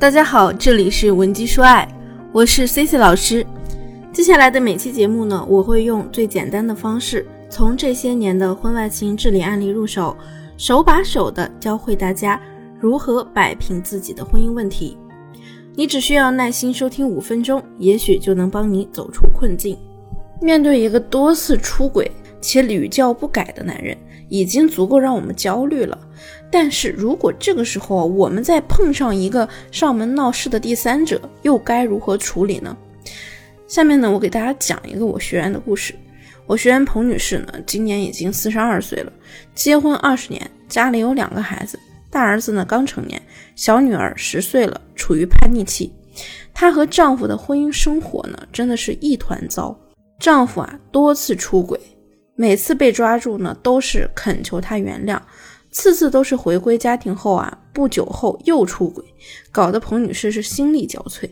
大家好，这里是文姬说爱，我是 C C 老师。接下来的每期节目呢，我会用最简单的方式，从这些年的婚外情治理案例入手，手把手的教会大家如何摆平自己的婚姻问题。你只需要耐心收听五分钟，也许就能帮你走出困境。面对一个多次出轨且屡教不改的男人，已经足够让我们焦虑了。但是如果这个时候我们再碰上一个上门闹事的第三者，又该如何处理呢？下面呢，我给大家讲一个我学员的故事。我学员彭女士呢，今年已经四十二岁了，结婚二十年，家里有两个孩子，大儿子呢刚成年，小女儿十岁了，处于叛逆期。她和丈夫的婚姻生活呢，真的是一团糟。丈夫啊多次出轨，每次被抓住呢，都是恳求她原谅。次次都是回归家庭后啊，不久后又出轨，搞得彭女士是心力交瘁。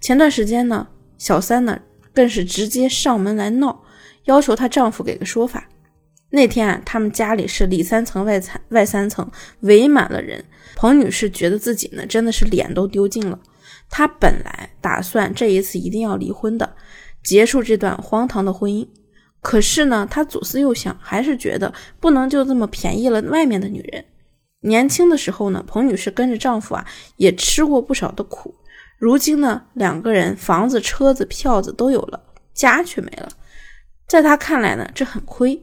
前段时间呢，小三呢更是直接上门来闹，要求她丈夫给个说法。那天啊，他们家里是里三层外三外三层，围满了人。彭女士觉得自己呢真的是脸都丢尽了。她本来打算这一次一定要离婚的，结束这段荒唐的婚姻。可是呢，她左思右想，还是觉得不能就这么便宜了外面的女人。年轻的时候呢，彭女士跟着丈夫啊，也吃过不少的苦。如今呢，两个人房子、车子、票子都有了，家却没了。在她看来呢，这很亏。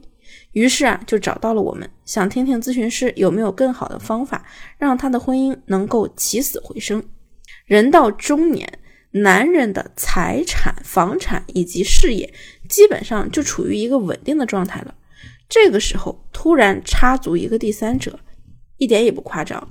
于是啊，就找到了我们，想听听咨询师有没有更好的方法，让她的婚姻能够起死回生。人到中年。男人的财产、房产以及事业，基本上就处于一个稳定的状态了。这个时候突然插足一个第三者，一点也不夸张。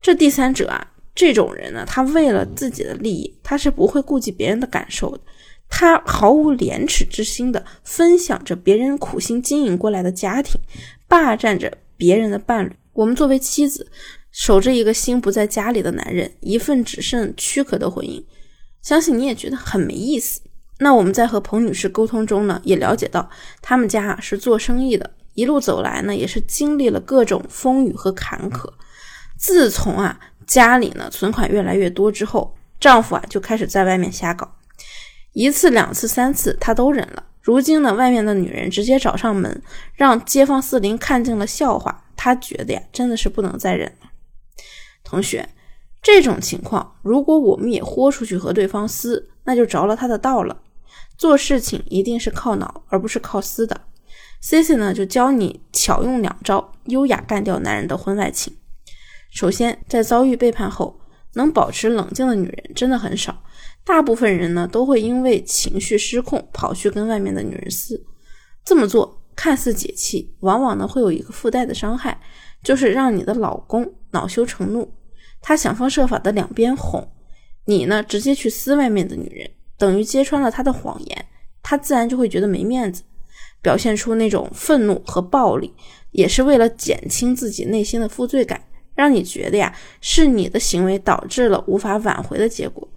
这第三者啊，这种人呢，他为了自己的利益，他是不会顾及别人的感受的。他毫无廉耻之心的分享着别人苦心经营过来的家庭，霸占着别人的伴侣。我们作为妻子，守着一个心不在家里的男人，一份只剩躯壳的婚姻。相信你也觉得很没意思。那我们在和彭女士沟通中呢，也了解到他们家是做生意的，一路走来呢也是经历了各种风雨和坎坷。自从啊家里呢存款越来越多之后，丈夫啊就开始在外面瞎搞，一次两次三次他都忍了。如今呢外面的女人直接找上门，让街坊四邻看尽了笑话，他觉得呀真的是不能再忍了。同学。这种情况，如果我们也豁出去和对方撕，那就着了他的道了。做事情一定是靠脑，而不是靠撕的。C C 呢，就教你巧用两招，优雅干掉男人的婚外情。首先，在遭遇背叛后，能保持冷静的女人真的很少，大部分人呢都会因为情绪失控跑去跟外面的女人撕。这么做看似解气，往往呢会有一个附带的伤害，就是让你的老公恼羞成怒。他想方设法的两边哄你呢，直接去撕外面的女人，等于揭穿了他的谎言，他自然就会觉得没面子，表现出那种愤怒和暴力，也是为了减轻自己内心的负罪感，让你觉得呀是你的行为导致了无法挽回的结果。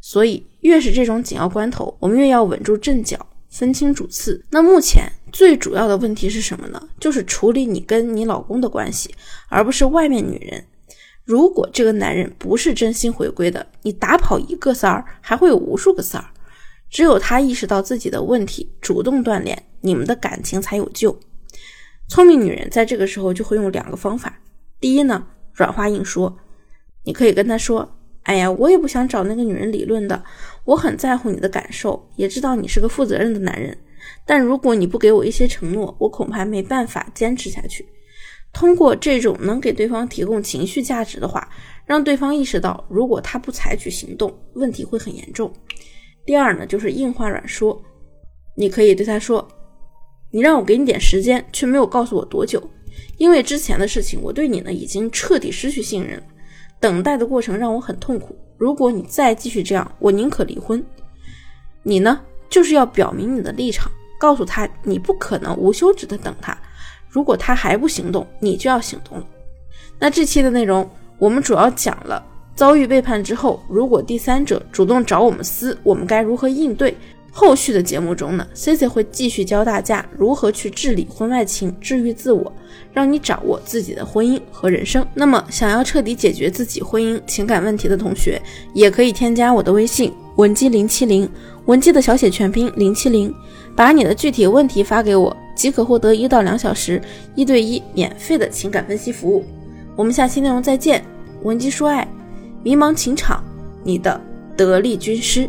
所以越是这种紧要关头，我们越要稳住阵脚，分清主次。那目前最主要的问题是什么呢？就是处理你跟你老公的关系，而不是外面女人。如果这个男人不是真心回归的，你打跑一个三儿，还会有无数个三儿。只有他意识到自己的问题，主动断联，你们的感情才有救。聪明女人在这个时候就会用两个方法。第一呢，软话硬说，你可以跟他说：“哎呀，我也不想找那个女人理论的，我很在乎你的感受，也知道你是个负责任的男人。但如果你不给我一些承诺，我恐怕没办法坚持下去。”通过这种能给对方提供情绪价值的话，让对方意识到，如果他不采取行动，问题会很严重。第二呢，就是硬话软说，你可以对他说：“你让我给你点时间，却没有告诉我多久，因为之前的事情，我对你呢已经彻底失去信任。等待的过程让我很痛苦。如果你再继续这样，我宁可离婚。你呢，就是要表明你的立场，告诉他你不可能无休止的等他。”如果他还不行动，你就要行动了。那这期的内容，我们主要讲了遭遇背叛之后，如果第三者主动找我们撕，我们该如何应对？后续的节目中呢，C C 会继续教大家如何去治理婚外情、治愈自我，让你掌握自己的婚姻和人生。那么，想要彻底解决自己婚姻情感问题的同学，也可以添加我的微信文姬零七零，文姬的小写全拼零七零，把你的具体问题发给我，即可获得一到两小时一对一免费的情感分析服务。我们下期内容再见，文姬说爱，迷茫情场，你的得力军师。